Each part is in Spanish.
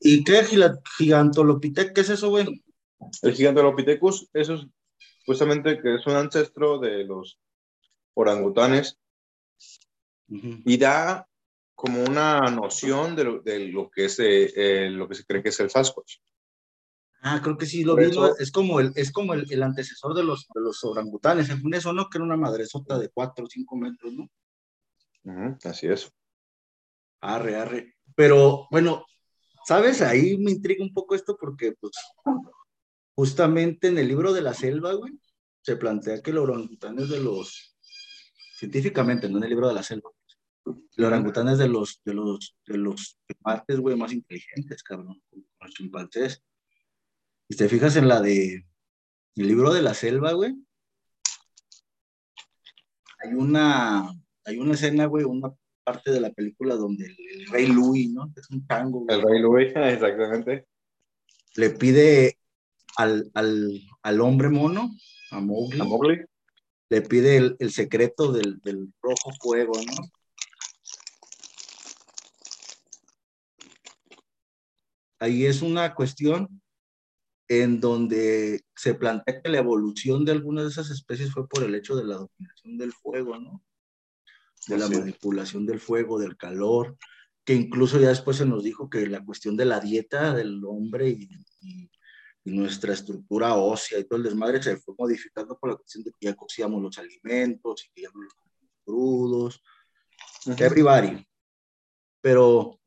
¿Y qué gigantolopithecus? ¿Qué es eso, güey? El gigantolopithecus, eso es justamente que es un ancestro de los orangutanes y da como una noción de lo, de lo que es eh, eh, lo que se cree que es el Sasquatch. Ah, creo que sí lo vi. Es como el, es como el, el, antecesor de los, de los orangutanes. Según eso, ¿no? Que era una madresota de 4 o 5 metros, ¿no? así es. Arre, arre. Pero bueno, ¿sabes? Ahí me intriga un poco esto porque, pues, justamente en el libro de la selva, güey, se plantea que el orangután es de los, científicamente, no en el libro de la selva, el orangután es de los, de los, de los primates, güey, más inteligentes, cabrón, los chimpancés. Y te fijas en la de, el libro de la selva, güey, hay una, hay una escena, güey, una parte de la película donde el, rey Louis, ¿no? Es un tango. El rey Louis, exactamente. Le pide al, al, al hombre mono, a Mowgli, a Mowgli. le pide el, el secreto del, del, rojo fuego, ¿no? Ahí es una cuestión en donde se plantea que la evolución de algunas de esas especies fue por el hecho de la dominación del fuego, ¿no? De la manipulación del fuego, del calor, que incluso ya después se nos dijo que la cuestión de la dieta del hombre y, y, y nuestra estructura ósea y todo el desmadre se fue modificando por la cuestión de que ya cocíamos los alimentos y que ya no los crudos, -huh. everybody. Pero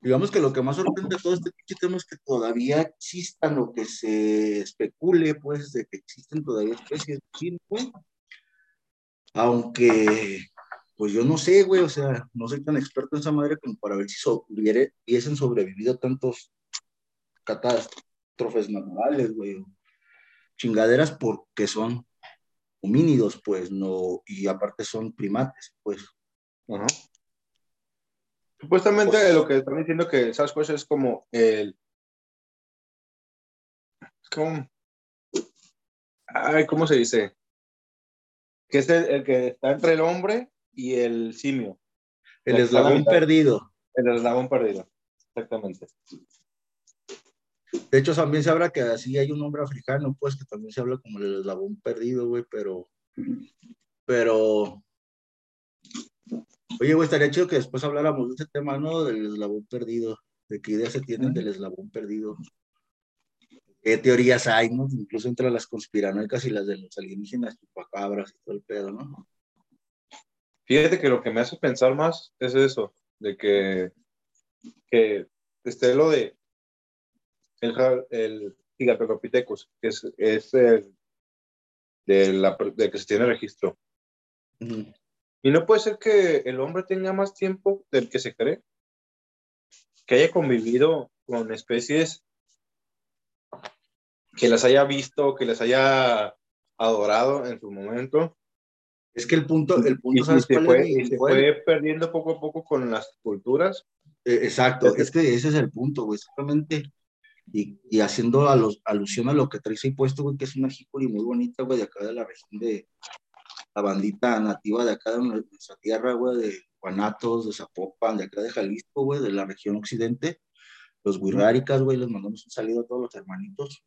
digamos que lo que más sorprende de todo este tema es que todavía existan o que se especule, pues, de que existen todavía especies de. Aunque, pues yo no sé, güey, o sea, no soy tan experto en esa madre como para ver si so hubiesen sobrevivido tantos catástrofes naturales, güey. Chingaderas porque son homínidos, pues, no, y aparte son primates, pues. -huh. Supuestamente pues, lo que están diciendo que Sasquatch es como el. Es como. Ay, ¿cómo se dice? Que es el, el que está entre el hombre y el simio. El eslabón perdido. El eslabón perdido, exactamente. De hecho, también se habla que así hay un hombre africano, pues, que también se habla como el eslabón perdido, güey, pero. Pero Oye, güey, estaría chido que después habláramos de ese tema, ¿no? Del eslabón perdido, de qué ideas se tienen del eslabón perdido. ¿Qué teorías hay, no? Incluso entre las conspiranoicas y las de los alienígenas, chupacabras y todo el pedo, ¿no? Fíjate que lo que me hace pensar más es eso, de que, que esté lo de el, el Gigantopithecus, que es, es el de, la, de que se tiene registro. Uh -huh. Y no puede ser que el hombre tenga más tiempo del que se cree, que haya convivido con especies, que las haya visto, que las haya adorado en su momento. Es que el punto, el punto y, ¿sabes y se, fue, y se fue perdiendo poco a poco con las culturas. Eh, exacto, es que ese es el punto, güey, exactamente. Y, y, haciendo a los, alusión a lo que traes ahí puesto, güey, que es una jicuri muy bonita, güey, de acá de la región de, la bandita nativa de acá de nuestra tierra, güey, de Guanatos, de Zapopan, de acá de Jalisco, güey, de la región occidente, los Huirráricas, güey, les mandamos un saludo a todos los hermanitos,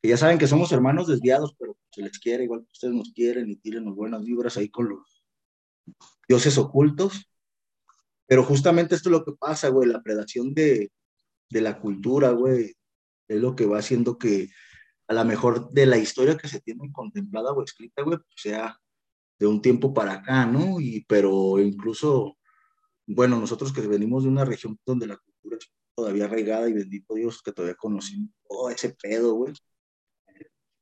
que ya saben que somos hermanos desviados, pero se les quiere, igual que ustedes nos quieren y tiren las buenas vibras ahí con los dioses ocultos, pero justamente esto es lo que pasa, güey, la predación de, de la cultura, güey, es lo que va haciendo que a lo mejor de la historia que se tiene contemplada o escrita, güey, pues sea de un tiempo para acá, ¿no? Y, pero incluso, bueno, nosotros que venimos de una región donde la cultura es todavía arraigada y bendito Dios que todavía conocimos todo ese pedo, güey.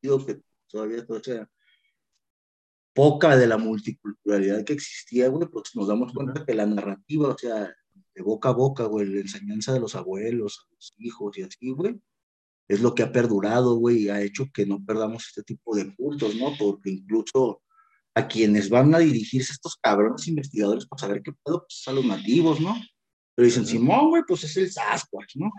Que todavía todo sea poca de la multiculturalidad que existía, güey, pues nos damos cuenta que la narrativa, o sea, de boca a boca, güey, la enseñanza de los abuelos, a los hijos y así, güey, es lo que ha perdurado, güey, y ha hecho que no perdamos este tipo de cultos, ¿no? Porque incluso a quienes van a dirigirse estos cabrones investigadores para saber qué pedo, pues a los nativos, ¿no? Pero dicen, Simón, güey, pues es el Sasquatch, ¿no?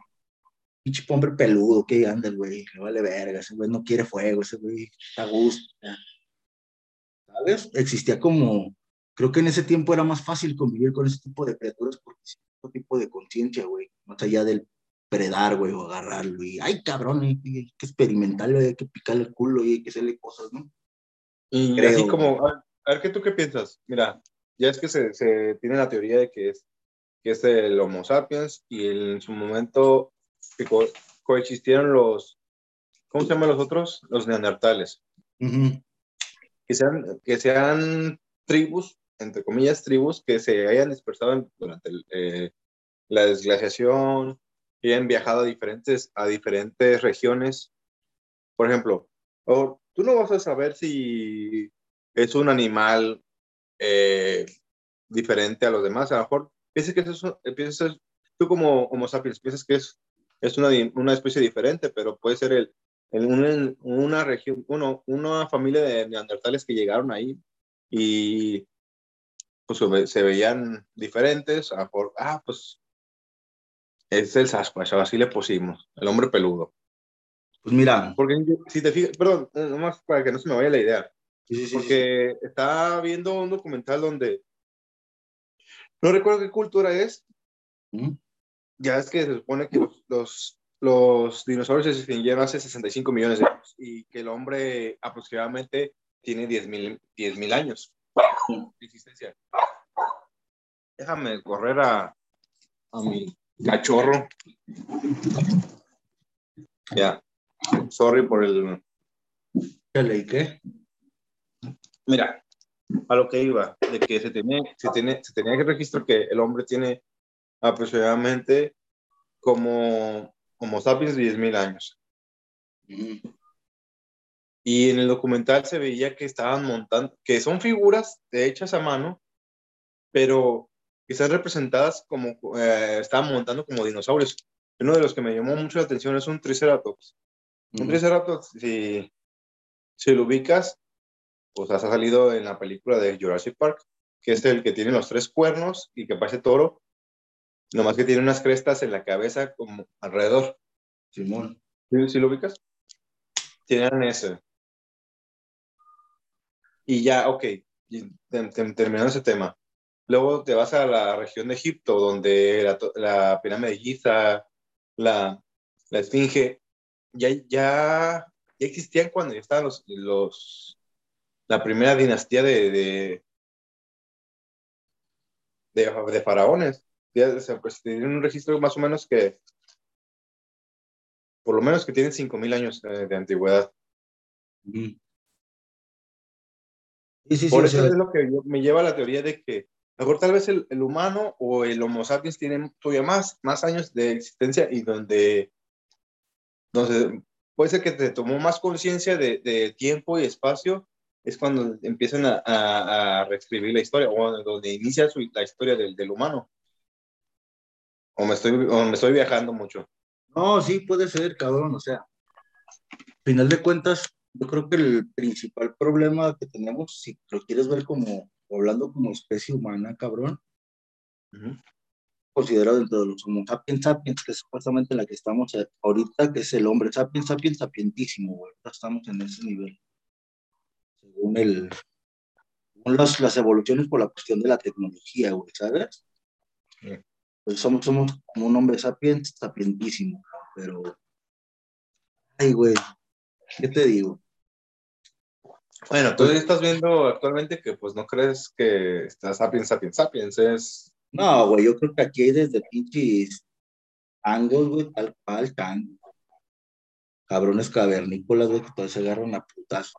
Pinche hombre peludo, que anda el güey, le vale verga, ese güey no quiere fuego, ese güey está a gusto. ¿Sabes? Existía como, creo que en ese tiempo era más fácil convivir con ese tipo de criaturas porque cierto tipo de conciencia, güey, más allá del predar, güey, o agarrarlo y, ay, cabrón, hay, que experimentarlo, hay que picarle el culo y hay que hacerle cosas, ¿no? Y así como, a, ver, ¿qué tú qué piensas? Mira, ya es que se, se tiene la teoría de que es, que es el Homo sapiens y en su momento que coexistieron los, ¿cómo se llaman los otros? Los neandertales. que, sean, que sean tribus, entre comillas, tribus que se hayan dispersado durante eh, la desglaciación, y hayan viajado a diferentes, a diferentes regiones. Por ejemplo, tú no vas a saber si es un animal eh, diferente a los demás. A lo mejor piensas que eso, piensas, tú como Homo sapiens piensas que es, es una, una especie diferente, pero puede ser el, una, una región, uno, una familia de neandertales que llegaron ahí y pues se veían diferentes, a por, ah, pues es el Sasquatch, así le pusimos, el hombre peludo. Pues mira. Porque si te fijas, perdón, nomás para que no se me vaya la idea. porque estaba viendo un documental donde no recuerdo qué cultura es. Ya es que se supone que los, los, dinosaurios se extinguieron hace 65 millones de años y que el hombre aproximadamente tiene 10 mil años de existencia. Déjame correr a, a mi cachorro. Ya. Sorry por el. ¿Qué qué? Mira, a lo que iba, de que se tenía, se tenía, se tenía que registrar que el hombre tiene aproximadamente como Homo sapiens 10.000 años. Y en el documental se veía que estaban montando, que son figuras hechas a mano, pero que están representadas como, eh, estaban montando como dinosaurios. Uno de los que me llamó mucho la atención es un Triceratops. Un Triceratops, si, si lo ubicas, pues ha salido en la película de Jurassic Park, que es el que tiene los tres cuernos y que parece toro, nomás que tiene unas crestas en la cabeza como alrededor. Simón. ¿Sí, lo ubicas? Tienen ese. Y ya, ok, terminando ese tema. Luego te vas a la región de Egipto, donde la, la pirámide de Giza, la, la Esfinge, ya, ya, ya existían cuando ya estaban los, los la primera dinastía de, de, de, faraones. Ya, pues, tienen un registro más o menos que, por lo menos que tienen 5.000 años de, antigüedad. por eso es lo que me lleva a la teoría de que mejor tal vez el, el, humano o el Homo sapiens tienen todavía más, más años de existencia y donde, donde puede ser que te tomó más conciencia de, de, tiempo y espacio, es cuando empiezan a, a, reescribir la historia o donde inicia su, la historia del, del humano. O me, estoy, o me estoy viajando mucho. No, sí, puede ser, cabrón. O sea, al final de cuentas, yo creo que el principal problema que tenemos, si lo quieres ver como hablando como especie humana, cabrón, considerado dentro de los Homo sapiens sapiens, que es supuestamente la que estamos ahorita, que es el hombre sapiens sapiens sapientísimo, güey. Estamos en ese nivel. Según el las, las evoluciones por la cuestión de la tecnología, güey, ¿sabes? Pues somos, somos como un hombre sapiens sapientísimo, pero ay, güey, ¿qué te digo? Bueno, tú pues estás viendo actualmente que pues no crees que estás sapiens, sapiens, sapiens, es... No, güey, yo creo que aquí hay desde pinches angos, güey, tal cual, tan cabrones cavernícolas, güey, que todos se agarran a putas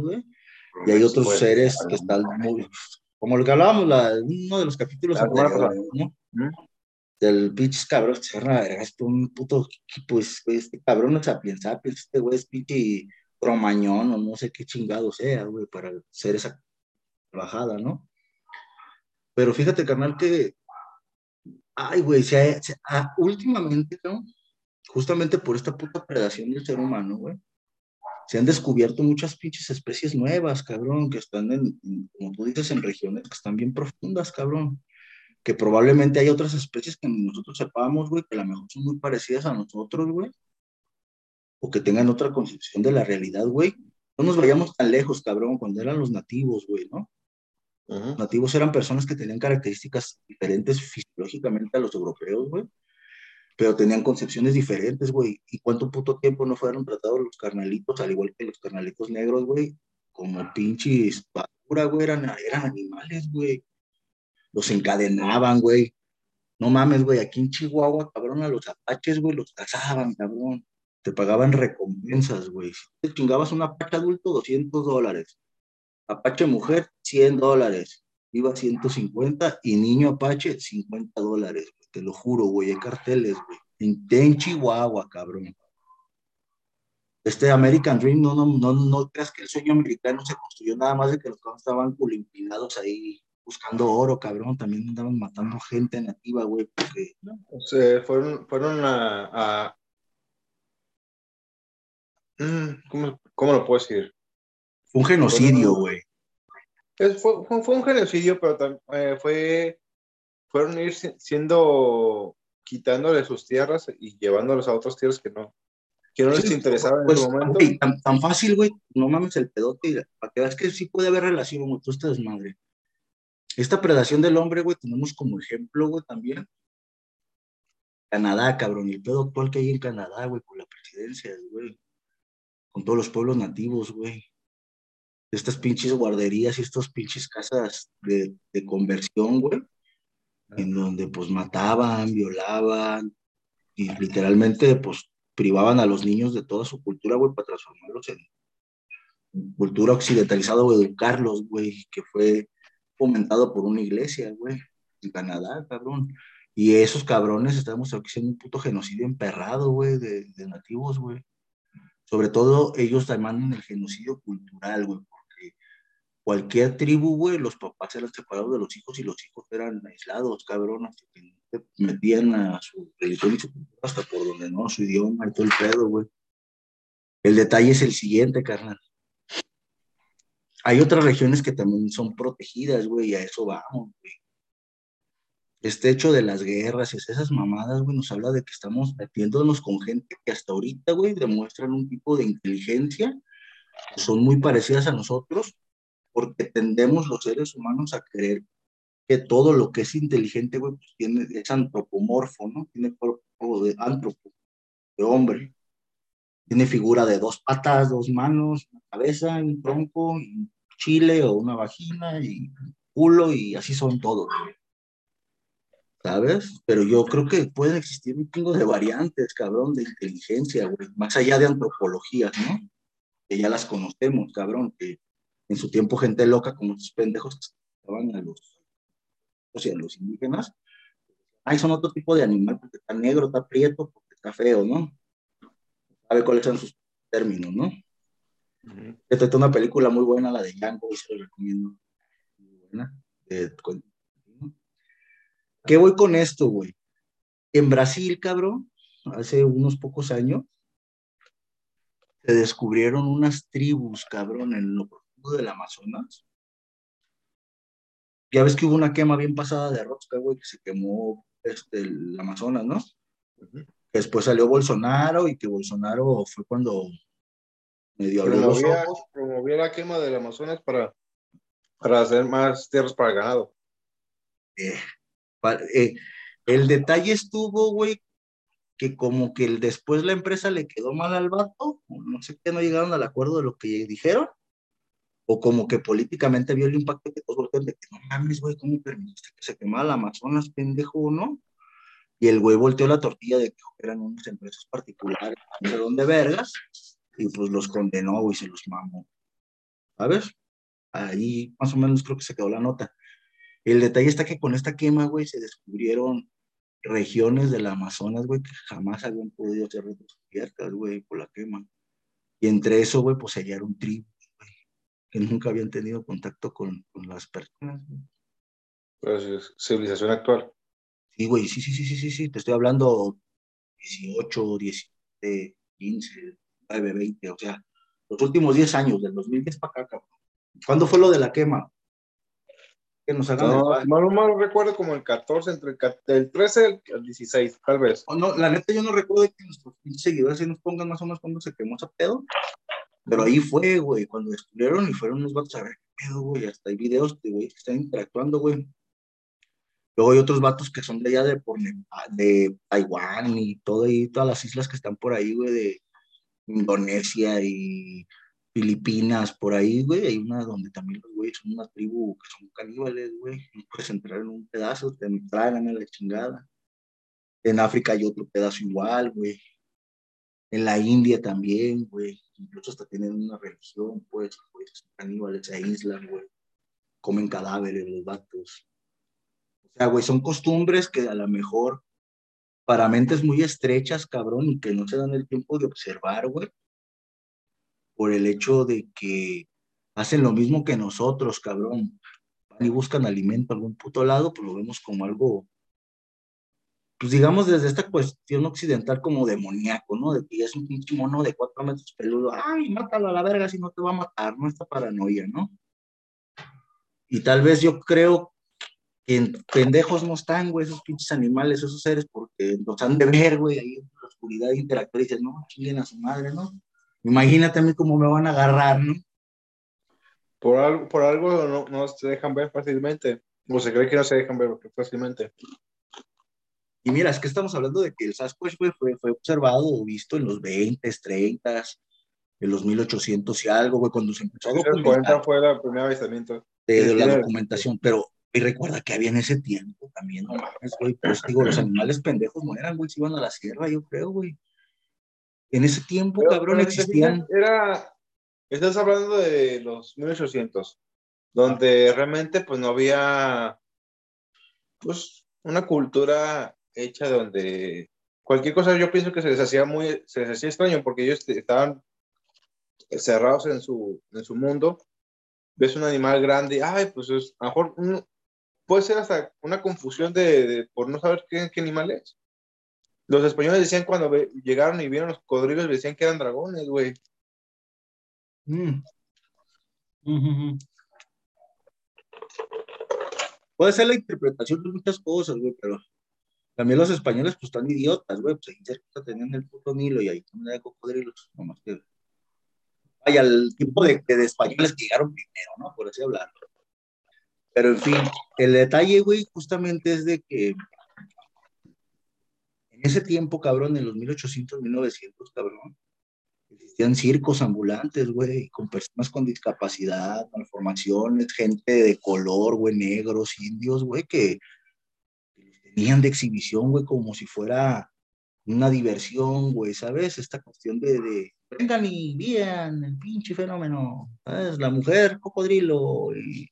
güey. Y hay otros seres que están muy, como lo que hablábamos la, uno de los capítulos anteriores, ¿no? Del pinches cabrón se agarran a vergas, este un puto, pues, este cabrón no sapiens, sapiens, este güey es pinche cromañón o no sé qué chingado sea, güey, para hacer esa bajada, ¿no? Pero fíjate, carnal, que, ay, güey, se últimamente, ¿no? Justamente por esta puta predación del ser humano, güey, se han descubierto muchas pinches especies nuevas, cabrón, que están en, como tú dices, en regiones que están bien profundas, cabrón. Que probablemente hay otras especies que nosotros sepamos, güey, que a lo mejor son muy parecidas a nosotros, güey, o que tengan otra concepción de la realidad, güey. No nos vayamos tan lejos, cabrón, cuando eran los nativos, güey, ¿no? nativos eran personas que tenían características diferentes fisiológicamente a los europeos, güey. Pero tenían concepciones diferentes, güey. ¿Y cuánto puto tiempo no fueron tratados los carnalitos, al igual que los carnalitos negros, güey? Como pinches basura, güey. Eran, eran animales, güey. Los encadenaban, güey. No mames, güey. Aquí en Chihuahua, cabrón, a los apaches, güey, los cazaban, cabrón. Te pagaban recompensas, güey. Si te chingabas un apache adulto, 200 dólares Apache mujer, 100 dólares. Iba 150 y niño Apache, 50 dólares. Te lo juro, güey. Hay carteles, güey. En, Chihuahua, cabrón. Este American Dream, no, no, no, no creas que el sueño americano se construyó nada más de que los cabrones estaban culimpinados ahí buscando oro, cabrón. También andaban matando gente nativa, güey. Porque... fueron, fueron a, mm, ¿Cómo, ¿Cómo, lo puedo decir? Fue un genocidio, güey. Fue, fue, un genocidio, pero eh, fue, fueron ir siendo, quitándole sus tierras y llevándolos a otras tierras que no, que no les interesaba en ese pues, momento. tan, fácil, güey, no mames el pedote, para que veas que sí puede haber relación, con tú estás madre. Esta predación del hombre, güey, tenemos como ejemplo, güey, también. Canadá, cabrón, el pedo actual que hay en Canadá, güey, con la presidencia, güey. Con todos los pueblos nativos, güey estas pinches guarderías y estas pinches casas de, de conversión, güey, en donde pues mataban, violaban y literalmente pues privaban a los niños de toda su cultura, güey, para transformarlos en cultura occidentalizada o educarlos, güey, que fue fomentado por una iglesia, güey, en Canadá, cabrón. Y esos cabrones estamos haciendo un puto genocidio emperrado, güey, de, nativos, güey. Sobre todo ellos demandan el genocidio cultural, güey, cualquier tribu, güey, los papás eran separados de los hijos y los hijos eran aislados, cabrón, hasta que metían a su religión y su cultura hasta por donde no, su idioma y todo el pedo, güey. El detalle es el siguiente, carnal. Hay otras regiones que también son protegidas, güey, y a eso vamos, güey. Este hecho de las guerras y esas mamadas, güey, nos habla de que estamos metiéndonos con gente que hasta ahorita, güey, demuestran un tipo de inteligencia, son muy parecidas a nosotros, porque tendemos los seres humanos a creer que todo lo que es inteligente, güey, pues tiene, es antropomorfo, ¿no? Tiene cuerpo de antropo, de hombre. Tiene figura de dos patas, dos manos, una cabeza, un tronco, un chile o una vagina y culo y así son todos. ¿Sabes? Pero yo creo que pueden existir un chingo de variantes, cabrón, de inteligencia, güey, más allá de antropologías, ¿no? Que ya las conocemos, cabrón, que en su tiempo gente loca como esos pendejos que estaban a los, o sea, los indígenas, ay, son otro tipo de animal porque está negro, está prieto, porque está feo, ¿no? Sabe cuáles son sus términos, ¿no? Esta es una película muy buena, la de Django, y se lo recomiendo. Muy buena. ¿Qué voy con esto, güey? En Brasil, cabrón, hace unos pocos años, se descubrieron unas tribus, cabrón, en lo del Amazonas. Ya ves que hubo una quema bien pasada de rosca, güey, que se quemó este, el Amazonas, ¿no? Después salió Bolsonaro y que Bolsonaro fue cuando medio promovía, promovía la quema del Amazonas para, para hacer más tierras para ganado. Eh, eh, el detalle estuvo, güey, que como que después la empresa le quedó mal al vato, no sé qué, no llegaron al acuerdo de lo que dijeron, o como que políticamente vio el impacto que todos de que no mames, güey, ¿cómo permitiste que se quemara el Amazonas, pendejo, no? Y el güey volteó la tortilla de que eran unas empresas particulares, no sé dónde vergas, y pues los condenó, güey, se los mamó. ¿Sabes? Ahí más o menos creo que se quedó la nota. El detalle está que con esta quema, güey, se descubrieron regiones del Amazonas, güey, que jamás habían podido ser descubiertas, güey, por la quema. Y entre eso, güey, pues hallaron tribu que nunca habían tenido contacto con, con las personas. Pues civilización actual. Sí, güey, sí, sí, sí, sí, sí, sí, te estoy hablando 18, 17, 15, 9, 20, o sea, los últimos 10 años, del 2010 para acá, cabrón. ¿Cuándo fue lo de la quema? Que nos hagan no, malo, malo recuerdo como el 14, entre el, 13 y el 16, tal vez. no, la neta yo no recuerdo que nuestros seguidores se nos pongan más o menos cuando se quemó ese pedo, pero ahí fue, güey, cuando descubrieron y fueron unos vatos a ver pedo, güey. Hasta hay videos de güey que están interactuando, güey. Luego hay otros vatos que son de allá de, por, de Taiwán y todo y todas las islas que están por ahí, güey, de Indonesia y Filipinas, por ahí, güey. Hay una donde también los güeyes son una tribu que son caníbales, güey. No puedes entrar en un pedazo, te tragan a la chingada. En África hay otro pedazo igual, güey. En la India también, güey. Incluso hasta tienen una religión, pues, güey. Caníbales, se aíslan, güey. Comen cadáveres los vatos. O sea, güey, son costumbres que a lo mejor para mentes muy estrechas, cabrón, y que no se dan el tiempo de observar, güey, por el hecho de que hacen lo mismo que nosotros, cabrón. Van y buscan alimento a algún puto lado, pues lo vemos como algo, pues digamos desde esta cuestión occidental como demoníaco, ¿no? De que es un pinche mono de cuatro metros peludo, ay, mátalo a la verga si no te va a matar, ¿no? Esta paranoia, ¿no? Y tal vez yo creo que en pendejos no están, güey, esos pinches animales, esos seres, porque nos han de ver, güey, ahí en la oscuridad interactuar y dicen, no, chinguen a su madre, ¿no? Imagínate a mí cómo me van a agarrar, ¿no? Por algo, por algo no, no se dejan ver fácilmente, o se cree que no se dejan ver fácilmente. Y mira, es que estamos hablando de que el Sasquatch fue, fue observado o visto en los 20, 30, en los 1800 y algo, güey, cuando se empezó a documentar. fue el primer avistamiento. De, la documentación, pero y recuerda que había en ese tiempo también, no mames, güey, pues digo, los animales pendejos no eran, güey, se iban a la sierra, yo creo, güey. En ese tiempo, cabrón, existían. Era, estás hablando de los 1800, donde realmente pues no había, pues, una cultura hecha donde cualquier cosa yo pienso que se les hacía muy, se les hacía extraño porque ellos estaban cerrados en su, en su mundo. Ves un animal grande, ay, pues es, a lo mejor puede ser hasta una confusión de, por no saber qué, animal es. Los españoles decían cuando llegaron y vieron los cocodrilos, decían que eran dragones, güey. Mm. Puede ser la interpretación de muchas cosas, güey, pero también los españoles, pues, están idiotas, güey, pues ahí cerca tenían el puto Nilo y ahí también hay cocodrilos, nomás que... Vaya, el tipo de, de, españoles que llegaron primero, ¿no? Por así hablarlo. Pero, en fin, el detalle, güey, justamente es de que ese tiempo, cabrón, en los 1800, 1900, cabrón, existían circos ambulantes, güey, con personas con discapacidad, malformaciones, gente de color, güey, negros, indios, güey, que tenían de exhibición, güey, como si fuera una diversión, güey, ¿sabes? Esta cuestión de, de vengan y vean el pinche fenómeno, ¿sabes? La mujer cocodrilo y,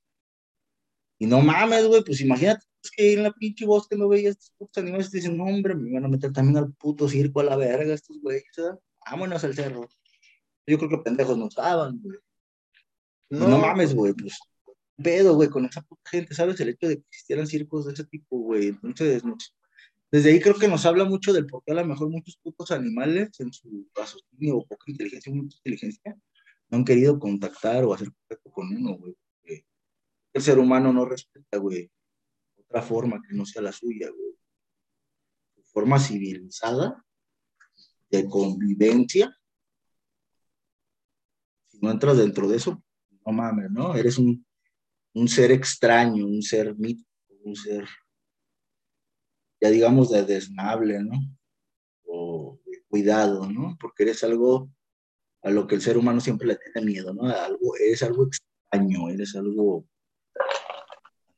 y no mames, güey, pues imagínate es que en la pinche bosque no veía estos putos animales y dicen, no, hombre, me van a meter también al puto circo a la verga estos güeyes, ¿verdad? Vámonos al cerro. Yo creo que pendejos no estaban, güey. No, no mames, güey, pues pedo, güey, con esa puta gente, ¿sabes? El hecho de que existieran circos de ese tipo, güey. Entonces, desde ahí creo que nos habla mucho del por qué a lo mejor muchos putos animales, en su raciocinio o poca inteligencia, mucha inteligencia, no han querido contactar o hacer contacto con uno, güey. El ser humano no respeta, güey, otra forma que no sea la suya, güey. Forma civilizada de convivencia. Si no entras dentro de eso, no mames, ¿no? Eres un, un ser extraño, un ser mítico, un ser, ya digamos, de desnable, ¿no? O de cuidado, ¿no? Porque eres algo a lo que el ser humano siempre le tiene miedo, ¿no? Algo, eres algo extraño, eres algo,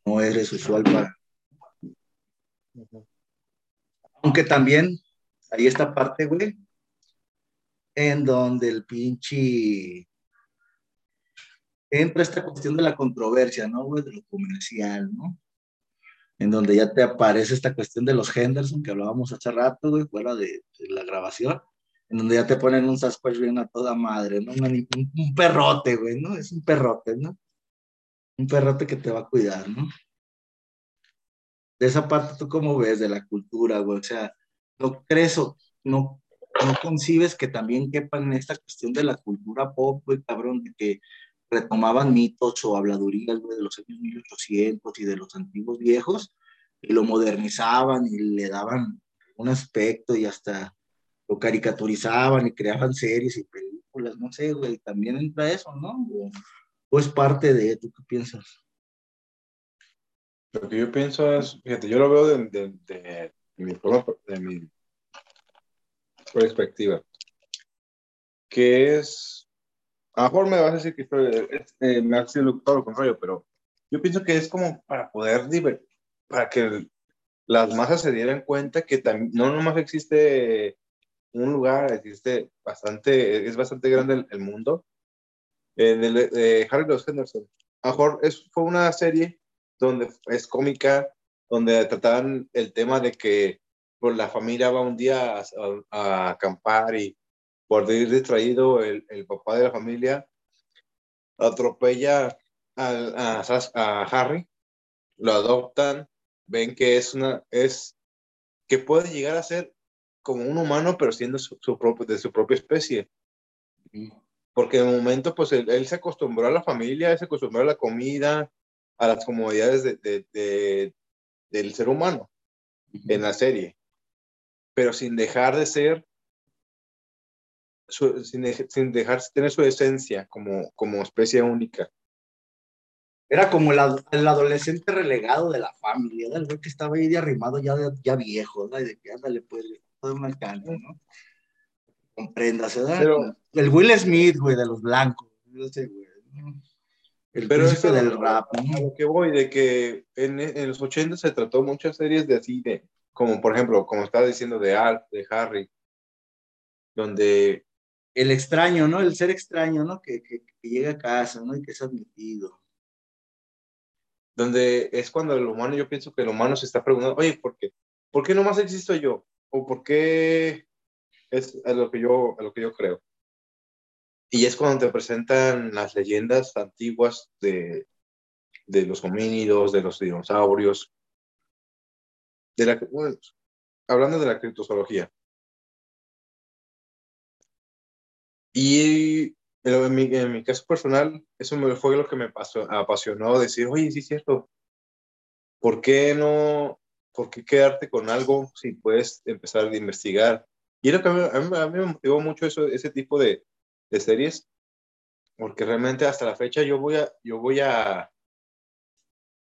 no eres usual para, aunque también hay esta parte, güey, en donde el pinche entra esta cuestión de la controversia, ¿no, güey? De lo comercial, ¿no? En donde ya te aparece esta cuestión de los Henderson que hablábamos hace rato, güey, fuera de, la grabación, en donde ya te ponen un Sasquatch bien a toda madre, ¿no? Un, un perrote, güey, ¿no? Es un perrote, ¿no? Un perrote que te va a cuidar, ¿no? de esa parte, ¿tú cómo ves de la cultura, güey? O sea, ¿no crees o no, no concibes que también quepan en esta cuestión de la cultura pop, güey, cabrón, de que retomaban mitos o habladurías, güey, de los años 1800 y de los antiguos viejos, y lo modernizaban y le daban un aspecto y hasta lo caricaturizaban y creaban series y películas, no sé, güey, también entra eso, ¿no? ¿O es parte de, ¿tú qué piensas? Lo que yo pienso es, fíjate, yo lo veo de, de, de, mi, forma, de mi perspectiva, que es, a lo mejor me vas a decir que eh, me ha sido todo lo contrario, pero yo pienso que es como para poder, para que las masas se dieran cuenta que no nomás existe un lugar, existe bastante, es bastante grande el, mundo. De Harry Los Henderson, a es, fue una serie donde es cómica, donde trataban el tema de que pues, la familia va un día a, acampar y por ir distraído el, el, papá de la familia atropella a, a, Harry, lo adoptan, ven que es una, es, que puede llegar a ser como un humano, pero siendo su, propio, de su propia especie. Porque de momento, pues él, él, se acostumbró a la familia, se acostumbró a la comida, a las comodidades de, del ser humano en la serie, pero sin dejar de ser, sin, sin, dejar de tener su esencia como, como especie única. Era como el, el, adolescente relegado de la familia, el güey que estaba ahí de arrimado ya, ya viejo, ¿no? Y de que ándale, pues, todo un alcance, ¿no? Compréndase, ¿verdad? el Will Smith, güey, de los blancos, no sé, güey. El Pero príncipe del rap. A lo que voy, de que en, en, los 80 se trató muchas series de así, de, como por ejemplo, como estaba diciendo de Alf, de Harry, donde... El extraño, ¿no? El ser extraño, ¿no? Que, que, que llega a casa, ¿no? Y que es admitido. Donde es cuando el humano, yo pienso que el humano se está preguntando, oye, ¿por qué? ¿Por qué nomás existo yo? ¿O por qué es a lo que yo, lo que yo creo? Y es cuando te presentan las leyendas antiguas de, de los homínidos, de los dinosaurios, de la, hablando de la criptozoología. Y en mi, en mi, caso personal, eso me fue lo que me apasionó, decir, oye, sí es cierto, ¿por qué no, por qué quedarte con algo si puedes empezar a investigar? Y lo que a mí, a mí me motivó mucho eso, ese tipo de, de series, porque realmente hasta la fecha yo voy a, yo voy a, a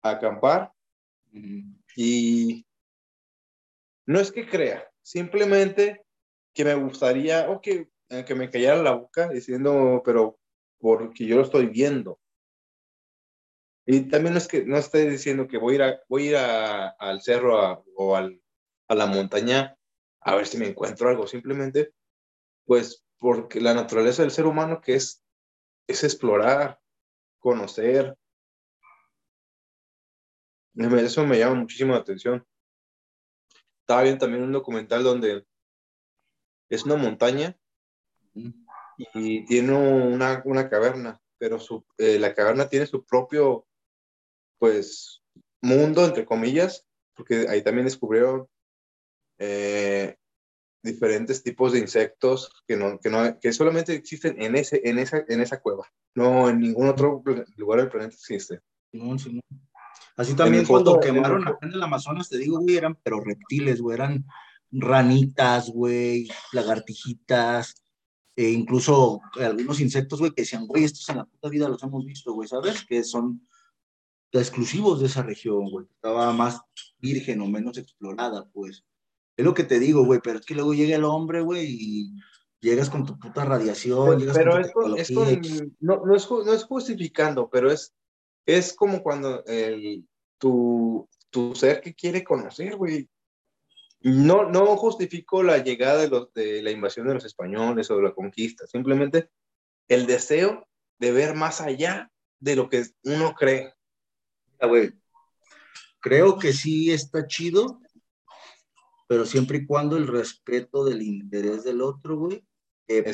acampar y no es que crea, simplemente que me gustaría, o que, eh, que me callara la boca diciendo, pero porque yo lo estoy viendo. Y también no es que no estoy diciendo que voy a ir, a, voy a ir a, al cerro o al, a la montaña a ver si me encuentro algo, simplemente, pues porque la naturaleza del ser humano que es, es explorar, conocer. Eso me llama muchísimo la atención. Estaba viendo también un documental donde es una montaña y tiene una, una caverna, pero su, eh, la caverna tiene su propio, pues, mundo, entre comillas, porque ahí también descubrieron eh, diferentes tipos de insectos que, no, que, no, que solamente existen en, ese, en, esa, en esa cueva. No en ningún otro lugar del planeta existe. Así también cuando quemaron en el Amazonas, te digo, güey, eran pero reptiles, güey, eran ranitas, güey, lagartijitas, e incluso algunos insectos, güey, que decían, güey, estos en la puta vida los hemos visto, güey, ¿sabes? Que son exclusivos de esa región, güey. Estaba más virgen o menos explorada, pues. Es lo que te digo, güey, pero es que luego llega el hombre, güey, y llegas con tu puta radiación. Pero, es, es no, no, es, no es justificando, pero es, es como cuando el, tu, tu ser que quiere conocer, güey. No, no justifico la llegada de, los, de la invasión de los españoles o de la conquista, simplemente el deseo de ver más allá de lo que uno cree. güey, creo que sí está chido pero siempre y cuando el respeto del interés del otro, güey, es,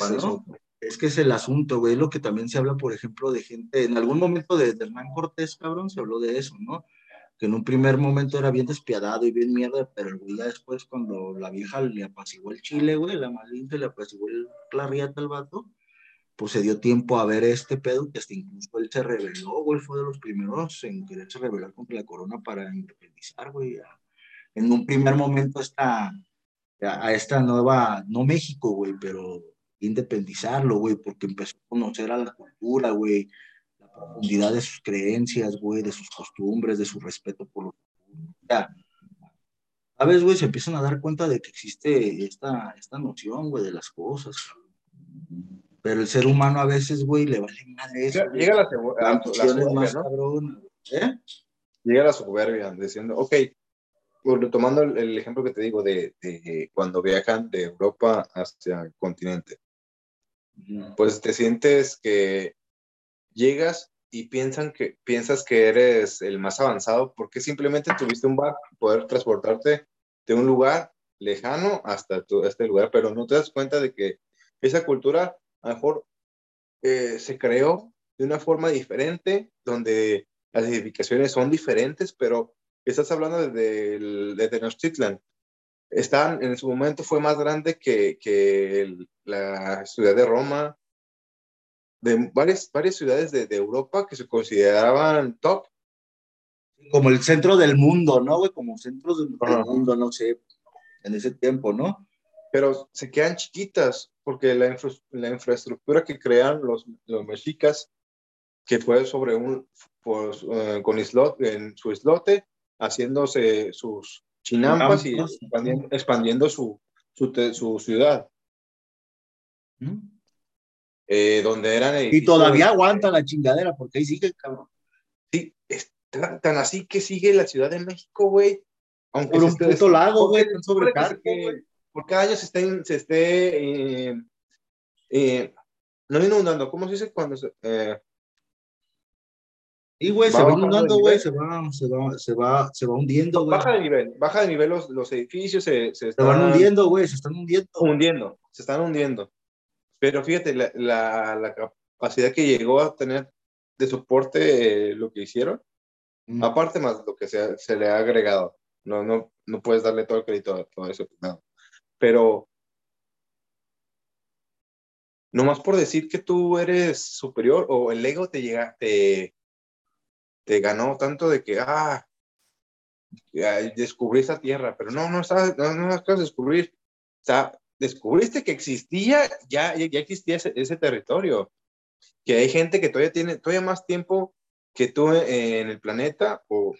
es que es el asunto, güey, lo que también se habla, por ejemplo, de gente, en algún momento de, Hernán Cortés, cabrón, se habló de eso, ¿no? Que en un primer momento era bien despiadado y bien mierda, pero el güey ya después cuando la vieja le apaciguó el chile, güey, la malinta le apaciguó la riata al vato, pues se dio tiempo a ver este pedo, que hasta incluso él se rebeló, güey, fue de los primeros en quererse rebelar contra la corona para independizar, güey, a, en un primer momento esta, a esta nueva, no México, güey, pero independizarlo, güey, porque empezó a conocer a la cultura, güey, la profundidad de sus creencias, güey, de sus costumbres, de su respeto por los... Ya, a veces, güey, se empiezan a dar cuenta de que existe esta, esta noción, güey, de las cosas. Pero el ser humano a veces, güey, le vale madre eso. Llega, la, la, soberbia, ¿Eh? Llega la soberbia diciendo, ok, tomando el, ejemplo que te digo de, de, cuando viajan de Europa hacia el continente, pues te sientes que llegas y piensan que, piensas que eres el más avanzado porque simplemente tuviste un bar poder transportarte de un lugar lejano hasta este lugar, pero no te das cuenta de que esa cultura a lo mejor eh, se creó de una forma diferente, donde las edificaciones son diferentes, pero estás hablando desde, el, desde Tenochtitlan. Están, en su momento fue más grande que, que la ciudad de Roma, de varias, varias ciudades de, de, Europa que se consideraban top. Como el centro del mundo, ¿no, güey? Como centro del, mundo, no sé, en ese tiempo, ¿no? Pero se quedan chiquitas porque la, la infraestructura que crean los, los mexicas, que fue sobre un, pues, uh, con islot, en su islote, haciéndose sus chinampas y expandiendo, expandiendo su, su, su, ciudad. ¿Mm? Eh, donde eran... Y todavía aguanta la chingadera, porque ahí sigue, cabrón. Sí, es tan, así que sigue la Ciudad de México, güey. Aunque por un puto lado, güey, sobre Por cada año se esté, se esté eh, eh, no inundando, ¿cómo se dice cuando se... Eh, y, güey, se va inundando, güey, se va, se, va, se, va, se va hundiendo, güey. Baja de nivel, baja de nivel los, los edificios, se, se, están, se van hundiendo, güey, se están hundiendo. Hundiendo, se están hundiendo. Pero fíjate, la, la, la capacidad que llegó a tener de soporte eh, lo que hicieron, mm. aparte más lo que se, se, le ha agregado. No, no, no puedes darle todo el crédito a todo eso. No. Pero nomás por decir que tú eres superior o el ego te llega, te, te ganó tanto de que, ah, descubrí esa tierra, pero no, no estás, no, no a descubrir. O sea, descubriste que existía, ya, ya existía ese, territorio, que hay gente que todavía tiene todavía más tiempo que tú en el planeta o...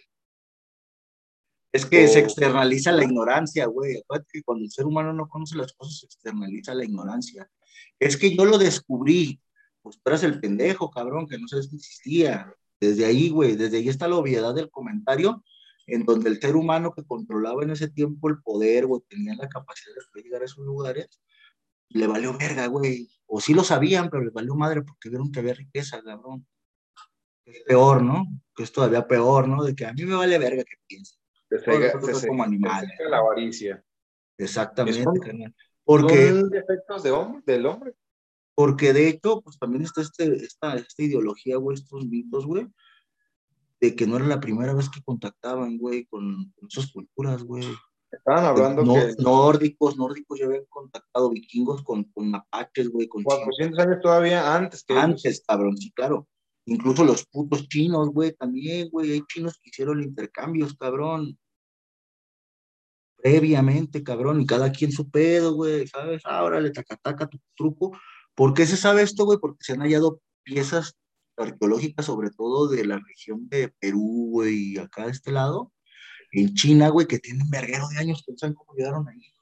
Es que se externaliza la ignorancia, güey. Acuérdate que cuando el ser humano no conoce las cosas, se externaliza la ignorancia. Es que yo lo descubrí. Pues tú eras el pendejo, cabrón, que no sabes que existía. Desde ahí, güey, desde ahí está la obviedad del comentario en donde el ser humano que controlaba en ese tiempo el poder o tenía la capacidad de llegar a esos lugares, le valió verga, güey. O sí lo sabían, pero les valió madre porque vieron que había riqueza, cabrón. Es peor, ¿no? Que es todavía peor, ¿no? De que a mí me vale verga que piensen. Se como animales. La avaricia. Exactamente. porque, ¿Son defectos de hombre, del hombre? Porque de hecho, pues también está este, esta, esta ideología, güey, estos mitos, güey, de que no era la primera vez que contactaban, güey, con, con esas culturas, güey. Estaban hablando que... Nórdicos, nórdicos ya habían contactado vikingos con, con mapaches, güey, con 400 años todavía antes que Antes, cabrón, sí, claro. Incluso los putos chinos, güey, también, güey, hay chinos que hicieron intercambios, cabrón. Previamente, cabrón, y cada quien su pedo, güey, ¿sabes? Ahora le taca, taca tu truco. ¿Por qué se sabe esto, güey? Porque se han hallado piezas arqueológicas, sobre todo de la región de Perú, güey, acá de este lado, en China, güey, que tienen verguero de años, que saben cómo llegaron ahí.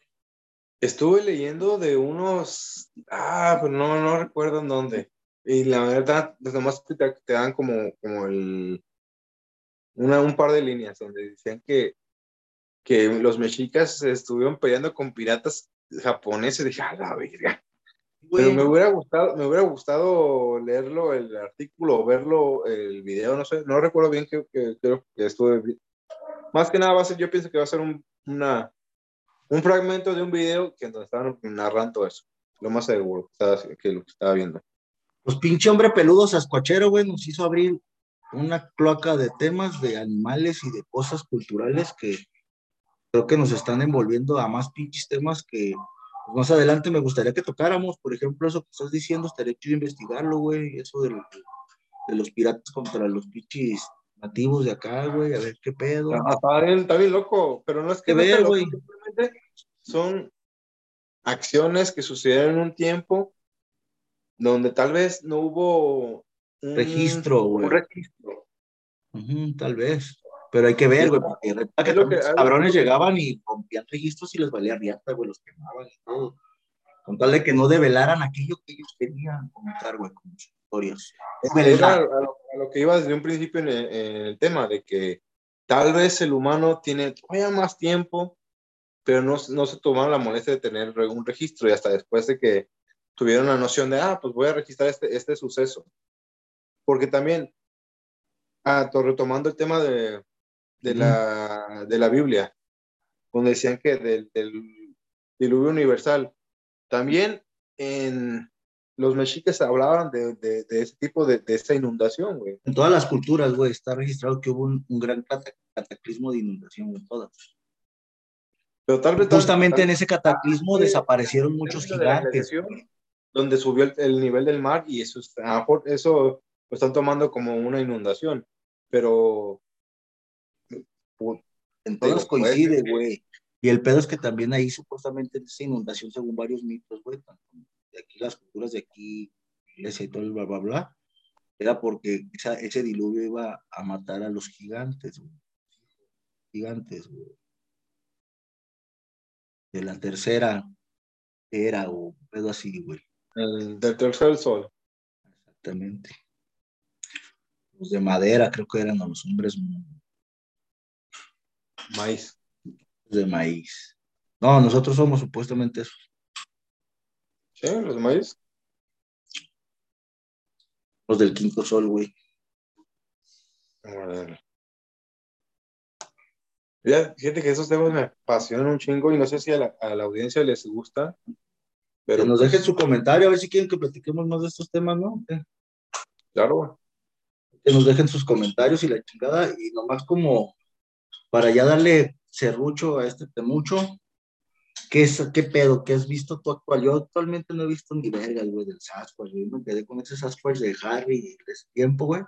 Estuve leyendo de unos, ah, pero no, no recuerdo en dónde. Y la verdad, pues nomás te, te dan como, como el, una, un par de líneas donde decían que, que los mexicas estuvieron peleando con piratas japoneses. Dije, a la verga. Pero me hubiera gustado, me hubiera gustado leerlo, el artículo, o verlo, el video, no sé, no recuerdo bien que, creo que estuve. Más que nada va a ser, yo pienso que va a ser un, una, un fragmento de un video que nos estaban narrando eso. Lo más seguro que lo que estaba viendo. Pues pinche hombre peludo sascuachero, güey, nos hizo abrir una cloaca de temas de animales y de cosas culturales que creo que nos están envolviendo a más pinches temas que pues, más adelante me gustaría que tocáramos, por ejemplo, eso que estás diciendo, estaría chido investigarlo, güey, eso de, de los piratas contra los pichis nativos de acá, güey, a ver qué pedo. Ah, está, bien, está bien loco, pero no es que ver, güey. Son acciones que sucedieron en un tiempo donde tal vez no hubo registro, güey. Un registro. tal vez. Pero hay que ver, güey, porque que, los cabrones llegaban y rompían registros y les valía riata, güey, los quemaban y todo. Con tal de que no develaran aquello que ellos querían comentar, güey, con sus historias. Es a, lo, que iba desde un principio en el, tema, de que tal vez el humano tiene todavía más tiempo, pero no, no se tomaron la molestia de tener un registro y hasta después de que tuvieron la noción de, ah, pues voy a registrar este, este suceso. Porque también, ah, retomando el tema de, de, la, de la Biblia, donde decían que del, del diluvio universal, también en los mexicas hablaban de, de, de ese tipo de, de esa inundación, güey. En todas las culturas, güey, está registrado que hubo un, un gran cataclismo de inundación en todas. Pero tal vez justamente en ese cataclismo desaparecieron muchos gigantes donde subió el, nivel del mar y eso, está, eso lo están tomando como una inundación, pero... En todos coincide, güey. Y el pedo es que también ahí supuestamente esa inundación, según varios mitos, güey, de aquí las culturas de aquí, y todo el bla, bla, bla, era porque ese diluvio iba a matar a los gigantes, güey. Gigantes, güey. De la tercera era, o pedo así, güey. El del tercer sol. Exactamente. Los de madera, creo que eran los hombres. Maíz. De maíz. No, nosotros somos supuestamente esos. ¿Sí? ¿Los de maíz? Los del quinto sol, güey. fíjate que esos temas me apasionan un chingo y no sé si a la, a la audiencia les gusta, pero que nos dejen su comentario, a ver si quieren que platiquemos más de estos temas, ¿no? Claro, Que nos dejen sus comentarios y la chingada, y nomás como para ya darle serrucho a este temucho, ¿qué, es, qué pedo? ¿Qué has visto tú actual? Yo actualmente no he visto ni verga, güey, del Sasquatch, yo me quedé con ese Sasquatch de Harry de ese tiempo, güey.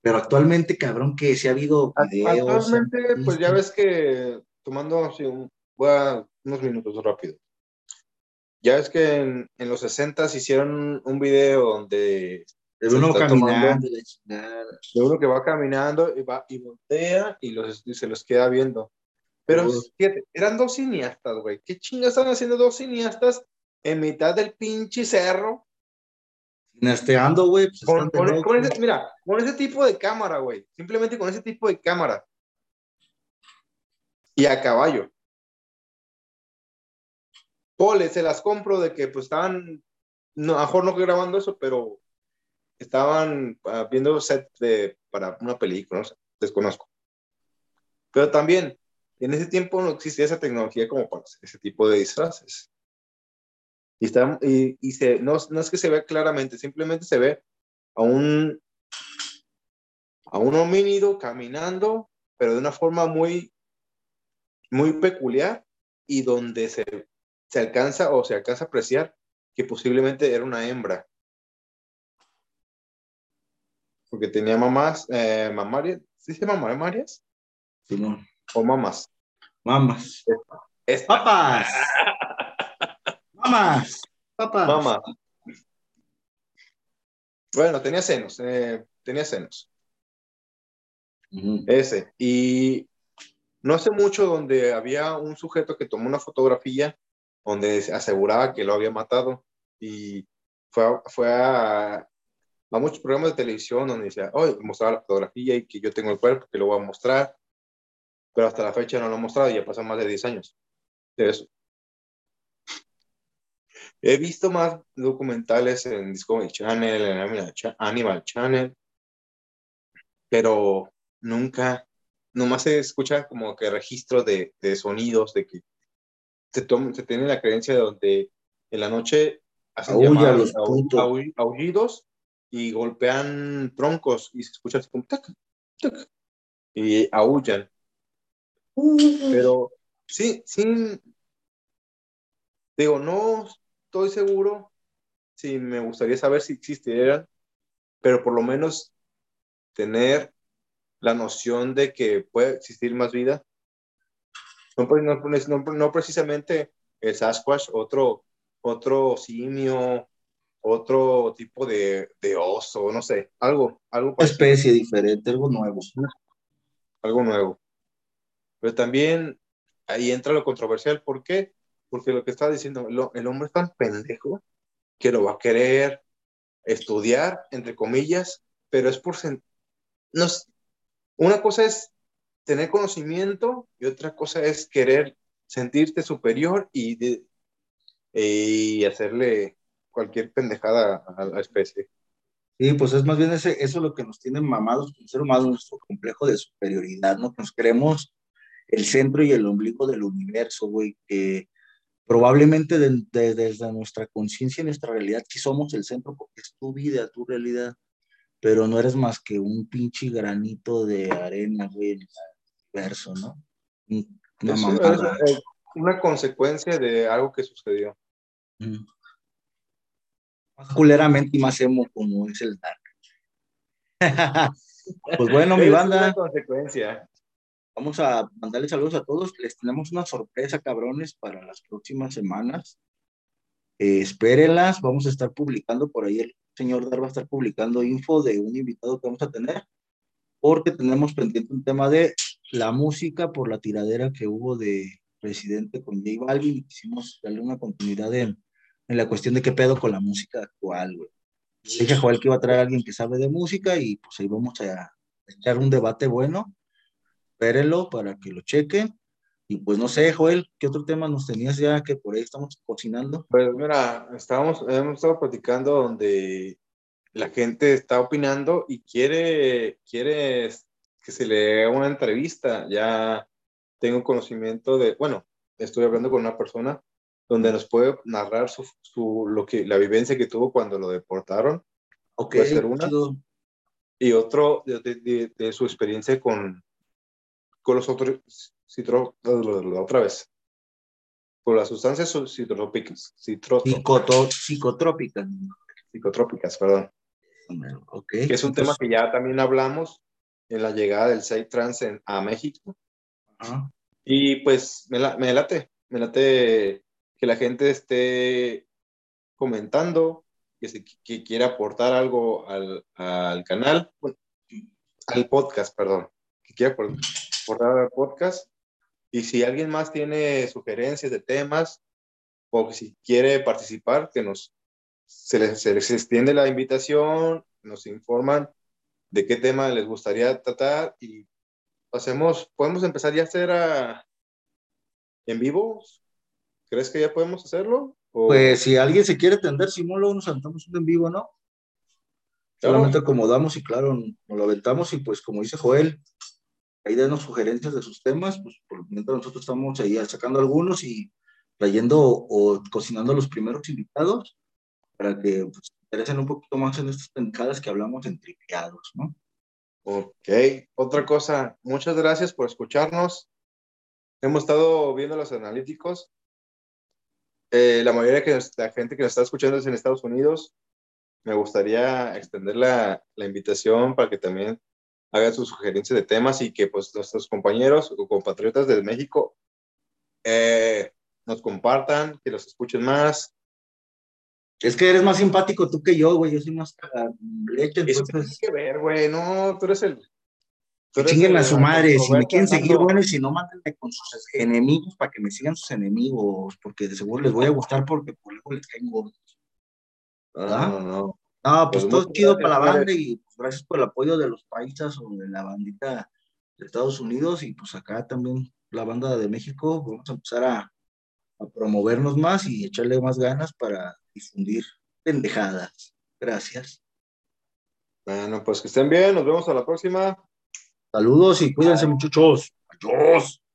Pero actualmente, cabrón, que si ha habido videos. Actualmente, pues ya ves que, tomando así un, voy a unos minutos rápido. Ya es que en, en los 60 hicieron un video donde de uno caminando, de uno que va caminando y va y voltea y, los, se los queda viendo. Pero eran dos cineastas, güey. ¿Qué chingas están haciendo dos cineastas en mitad del pinche cerro? Nesteando, güey. Pues mira, con ese tipo de cámara, güey. Simplemente con ese tipo de cámara. Y a caballo. Pole, se las compro de que pues estaban, no, a lo mejor no grabando eso, pero estaban uh, viendo set de, para una película, no sé, desconozco. Pero también, en ese tiempo no existía esa tecnología como para ese tipo de disfraces. Y, está, y, y se, no, no, es que se vea claramente, simplemente se ve a un, a un homínido caminando, pero de una forma muy, muy peculiar y donde se se alcanza o se alcanza a apreciar que posiblemente era una hembra. Porque tenía mamás, eh, mamarias, ¿sí se llama mamarias? Sí, no. O mamás. Mamás. Papas. mamás. Papas. Mamás. Bueno, tenía senos, eh, tenía senos. Ese. Y no hace mucho donde había un sujeto que tomó una fotografía donde aseguraba que lo había matado y fue, fue a, a, muchos programas de televisión donde decía, hoy mostraba la fotografía y que yo tengo el cuerpo, que lo voy a mostrar, pero hasta la fecha no lo ha mostrado y ya pasan más de 10 años de eso. He visto más documentales en Discovery Channel, en Animal Channel, pero nunca, nomás se escucha como que registro de, de sonidos, de que se, tiene la creencia de donde en la noche hacen llamados, aullidos y golpean troncos y se escucha así como tac, tac, y aullan. Pero sí, sí, digo, no estoy seguro si me gustaría saber si existieran, pero por lo menos tener la noción de que puede existir más vida no, no, precisamente el Sasquatch, otro, otro simio, otro tipo de, de oso, no sé, algo, algo. Una especie diferente, algo nuevo. Algo nuevo. Pero también ahí entra lo controversial. ¿Por qué? Porque lo que estaba diciendo, el hombre es tan pendejo que lo va a querer estudiar, entre comillas, pero es por... No, una cosa es tener conocimiento y otra cosa es querer sentirte superior y, y hacerle cualquier pendejada a la especie. Sí, pues es más bien ese, eso lo que nos tiene mamados como ser humano, nuestro complejo de superioridad, ¿no? Nos creemos el centro y el ombligo del universo, güey, que probablemente desde nuestra conciencia y nuestra realidad sí somos el centro porque es tu vida, tu realidad, pero no eres más que un pinche granito de arena, güey, en el universo, ¿no? Una una consecuencia de algo que sucedió. Más culeramente y más emo como es el Dark. pues bueno, mi banda. Una consecuencia. Vamos a mandarles saludos a todos. Les tenemos una sorpresa, cabrones, para las próximas semanas. Eh, espérenlas. Vamos a estar publicando por ahí. El señor Dar va a estar publicando info de un invitado que vamos a tener. Porque tenemos pendiente un tema de la música por la tiradera que hubo de Residente con J Balvin. Quisimos darle una continuidad en, en la cuestión de qué pedo con la música actual, güey. Dije a Joel que iba a traer a alguien que sabe de música y pues ahí vamos a echar un debate bueno espérenlo para que lo chequen. Y pues no sé, Joel, ¿qué otro tema nos tenías ya que por ahí estamos cocinando? Pues mira, estábamos, hemos estado platicando donde la gente está opinando y quiere, quiere que se le haga una entrevista. Ya tengo conocimiento de, bueno, estoy hablando con una persona donde nos puede narrar su, su lo que, la vivencia que tuvo cuando lo deportaron. Ok, ser una. Y otro de, de, su experiencia con, con los otros, citro, otra vez, con las sustancias psicotrópicas. psicotrópicas. Psicotrópicas, perdón. Okay. Que es un tema que ya también hablamos en la llegada del Site Trans a México. Y pues me, me late, me late que la gente esté comentando, que, se, que quiera aportar algo al, al canal, al podcast, perdón, que quiera aportar por dar podcast. Y si alguien más tiene sugerencias de temas o si quiere participar, que nos se les, se extiende la invitación, nos informan de qué tema les gustaría tratar y hacemos, podemos empezar ya a hacer a, en vivo. ¿Crees que ya podemos hacerlo? Pues si alguien se quiere tender, Simón, luego nos aventamos en vivo, ¿no? Solamente acomodamos y claro, nos lo aventamos y pues como dice Joel, ahí denos sugerencias de sus temas, pues por mientras nosotros estamos ahí sacando algunos y trayendo o, cocinando a los primeros invitados para que pues, interesen un poquito más en estas pencadas que hablamos en tripeados, ¿no? Ok, otra cosa, muchas gracias por escucharnos. Hemos estado viendo los analíticos. Eh, la mayoría de la gente que nos está escuchando es en Estados Unidos. Me gustaría extender la, la invitación para que también hagan sus sugerencias de temas y que pues nuestros compañeros o compatriotas de México eh, nos compartan, que los escuchen más. Es que eres más simpático tú que yo, güey. Yo soy más leche. Entonces... Tiene que ver, güey. No, tú eres el. Tú chinguen a su madre. Si me quieren seguir, bueno, y si no, mándenme con sus enemigos para que me sigan sus enemigos. Porque de seguro les voy a gustar porque por algo les tengo. ¿verdad? No, no, no. No, pues, pues todo chido para la banda y pues, gracias por el apoyo de los paisas o de la bandita de Estados Unidos y pues acá también la banda de México. Vamos a empezar a, a promovernos más y echarle más ganas para difundir pendejadas. Gracias. Bueno, pues que estén bien, nos vemos a la próxima. Saludos y cuídense muchachos. Adiós.